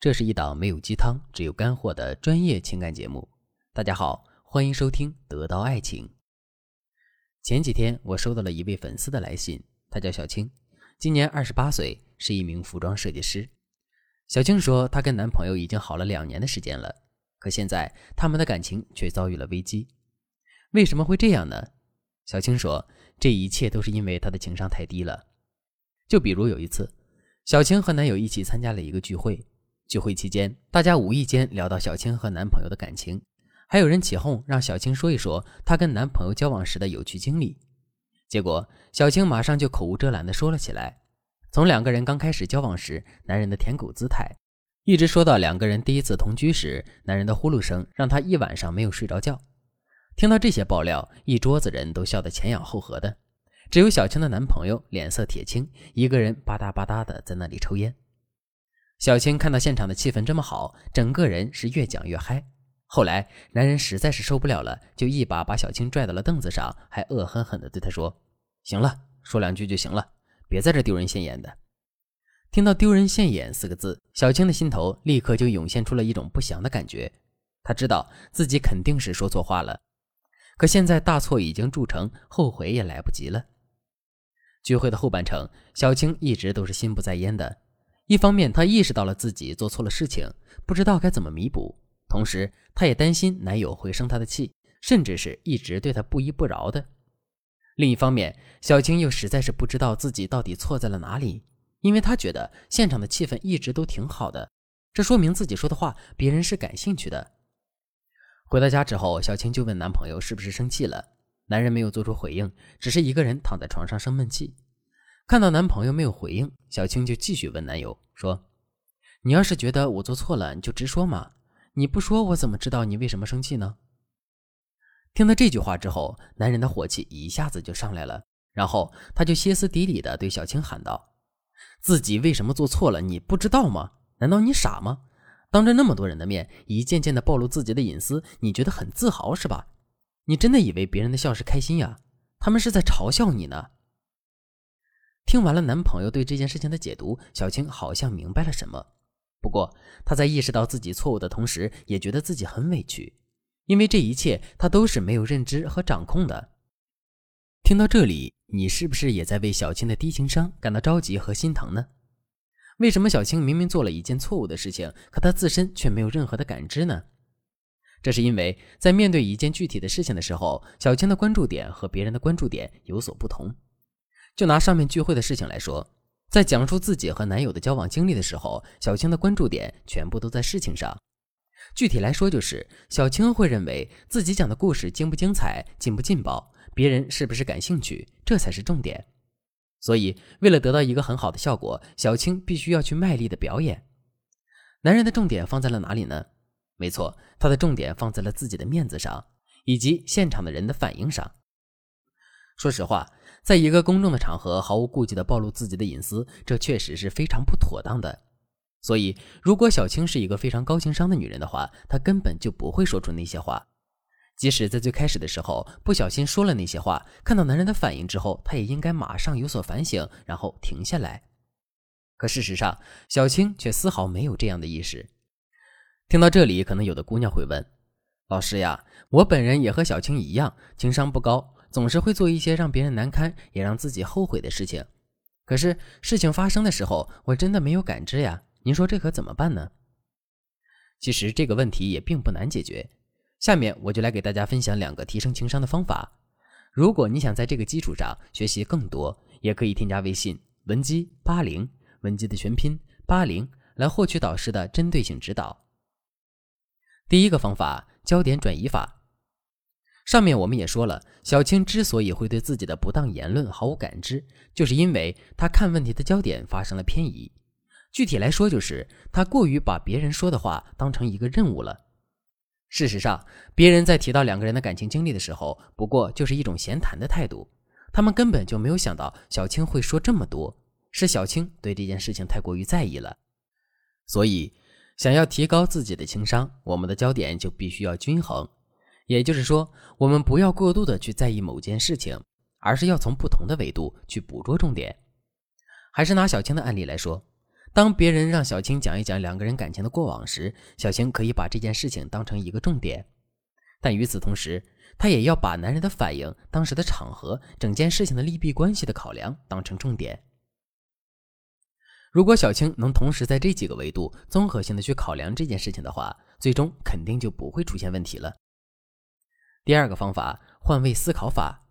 这是一档没有鸡汤，只有干货的专业情感节目。大家好，欢迎收听《得到爱情》。前几天我收到了一位粉丝的来信，她叫小青，今年二十八岁，是一名服装设计师。小青说，她跟男朋友已经好了两年的时间了，可现在他们的感情却遭遇了危机。为什么会这样呢？小青说，这一切都是因为她的情商太低了。就比如有一次，小青和男友一起参加了一个聚会。聚会期间，大家无意间聊到小青和男朋友的感情，还有人起哄让小青说一说她跟男朋友交往时的有趣经历。结果，小青马上就口无遮拦地说了起来，从两个人刚开始交往时男人的舔狗姿态，一直说到两个人第一次同居时男人的呼噜声，让她一晚上没有睡着觉。听到这些爆料，一桌子人都笑得前仰后合的，只有小青的男朋友脸色铁青，一个人吧嗒吧嗒的在那里抽烟。小青看到现场的气氛这么好，整个人是越讲越嗨。后来，男人实在是受不了了，就一把把小青拽到了凳子上，还恶狠狠地对她说：“行了，说两句就行了，别在这丢人现眼的。”听到“丢人现眼”四个字，小青的心头立刻就涌现出了一种不祥的感觉。她知道自己肯定是说错话了，可现在大错已经铸成，后悔也来不及了。聚会的后半程，小青一直都是心不在焉的。一方面，她意识到了自己做错了事情，不知道该怎么弥补；同时，她也担心男友会生她的气，甚至是一直对她不依不饶的。另一方面，小青又实在是不知道自己到底错在了哪里，因为她觉得现场的气氛一直都挺好的，这说明自己说的话别人是感兴趣的。回到家之后，小青就问男朋友是不是生气了，男人没有做出回应，只是一个人躺在床上生闷气。看到男朋友没有回应，小青就继续问男友说：“你要是觉得我做错了，你就直说嘛。你不说，我怎么知道你为什么生气呢？”听到这句话之后，男人的火气一下子就上来了，然后他就歇斯底里的对小青喊道：“自己为什么做错了，你不知道吗？难道你傻吗？当着那么多人的面，一件件的暴露自己的隐私，你觉得很自豪是吧？你真的以为别人的笑是开心呀？他们是在嘲笑你呢。”听完了男朋友对这件事情的解读，小青好像明白了什么。不过，她在意识到自己错误的同时，也觉得自己很委屈，因为这一切她都是没有认知和掌控的。听到这里，你是不是也在为小青的低情商感到着急和心疼呢？为什么小青明明做了一件错误的事情，可她自身却没有任何的感知呢？这是因为在面对一件具体的事情的时候，小青的关注点和别人的关注点有所不同。就拿上面聚会的事情来说，在讲述自己和男友的交往经历的时候，小青的关注点全部都在事情上。具体来说，就是小青会认为自己讲的故事精不精彩、劲不劲爆，别人是不是感兴趣，这才是重点。所以，为了得到一个很好的效果，小青必须要去卖力的表演。男人的重点放在了哪里呢？没错，他的重点放在了自己的面子上，以及现场的人的反应上。说实话。在一个公众的场合毫无顾忌地暴露自己的隐私，这确实是非常不妥当的。所以，如果小青是一个非常高情商的女人的话，她根本就不会说出那些话。即使在最开始的时候不小心说了那些话，看到男人的反应之后，她也应该马上有所反省，然后停下来。可事实上，小青却丝毫没有这样的意识。听到这里，可能有的姑娘会问：“老师呀，我本人也和小青一样，情商不高。”总是会做一些让别人难堪也让自己后悔的事情，可是事情发生的时候，我真的没有感知呀。您说这可怎么办呢？其实这个问题也并不难解决，下面我就来给大家分享两个提升情商的方法。如果你想在这个基础上学习更多，也可以添加微信文姬八零，文姬的全拼八零，来获取导师的针对性指导。第一个方法，焦点转移法。上面我们也说了，小青之所以会对自己的不当言论毫无感知，就是因为她看问题的焦点发生了偏移。具体来说，就是她过于把别人说的话当成一个任务了。事实上，别人在提到两个人的感情经历的时候，不过就是一种闲谈的态度。他们根本就没有想到小青会说这么多，是小青对这件事情太过于在意了。所以，想要提高自己的情商，我们的焦点就必须要均衡。也就是说，我们不要过度的去在意某件事情，而是要从不同的维度去捕捉重点。还是拿小青的案例来说，当别人让小青讲一讲两个人感情的过往时，小青可以把这件事情当成一个重点，但与此同时，她也要把男人的反应、当时的场合、整件事情的利弊关系的考量当成重点。如果小青能同时在这几个维度综合性的去考量这件事情的话，最终肯定就不会出现问题了。第二个方法，换位思考法。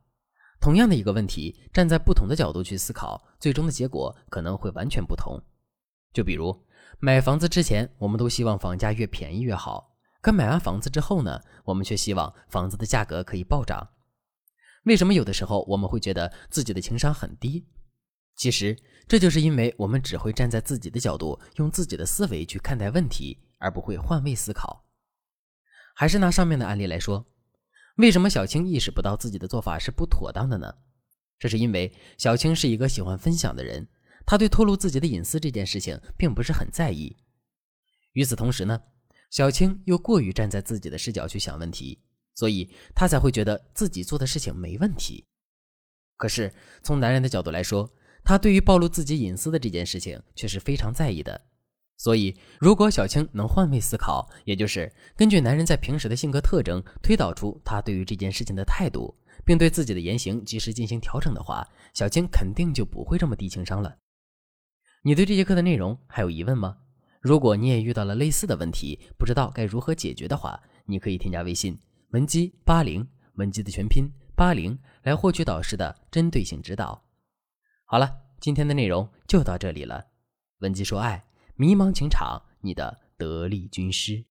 同样的一个问题，站在不同的角度去思考，最终的结果可能会完全不同。就比如买房子之前，我们都希望房价越便宜越好，可买完房子之后呢，我们却希望房子的价格可以暴涨。为什么有的时候我们会觉得自己的情商很低？其实这就是因为我们只会站在自己的角度，用自己的思维去看待问题，而不会换位思考。还是拿上面的案例来说，为什么小青意识不到自己的做法是不妥当的呢？这是因为小青是一个喜欢分享的人。他对透露自己的隐私这件事情并不是很在意。与此同时呢，小青又过于站在自己的视角去想问题，所以他才会觉得自己做的事情没问题。可是从男人的角度来说，他对于暴露自己隐私的这件事情却是非常在意的。所以，如果小青能换位思考，也就是根据男人在平时的性格特征推导出他对于这件事情的态度，并对自己的言行及时进行调整的话，小青肯定就不会这么低情商了。你对这节课的内容还有疑问吗？如果你也遇到了类似的问题，不知道该如何解决的话，你可以添加微信文姬八零，文姬的全拼八零，来获取导师的针对性指导。好了，今天的内容就到这里了。文姬说爱，迷茫情场，你的得力军师。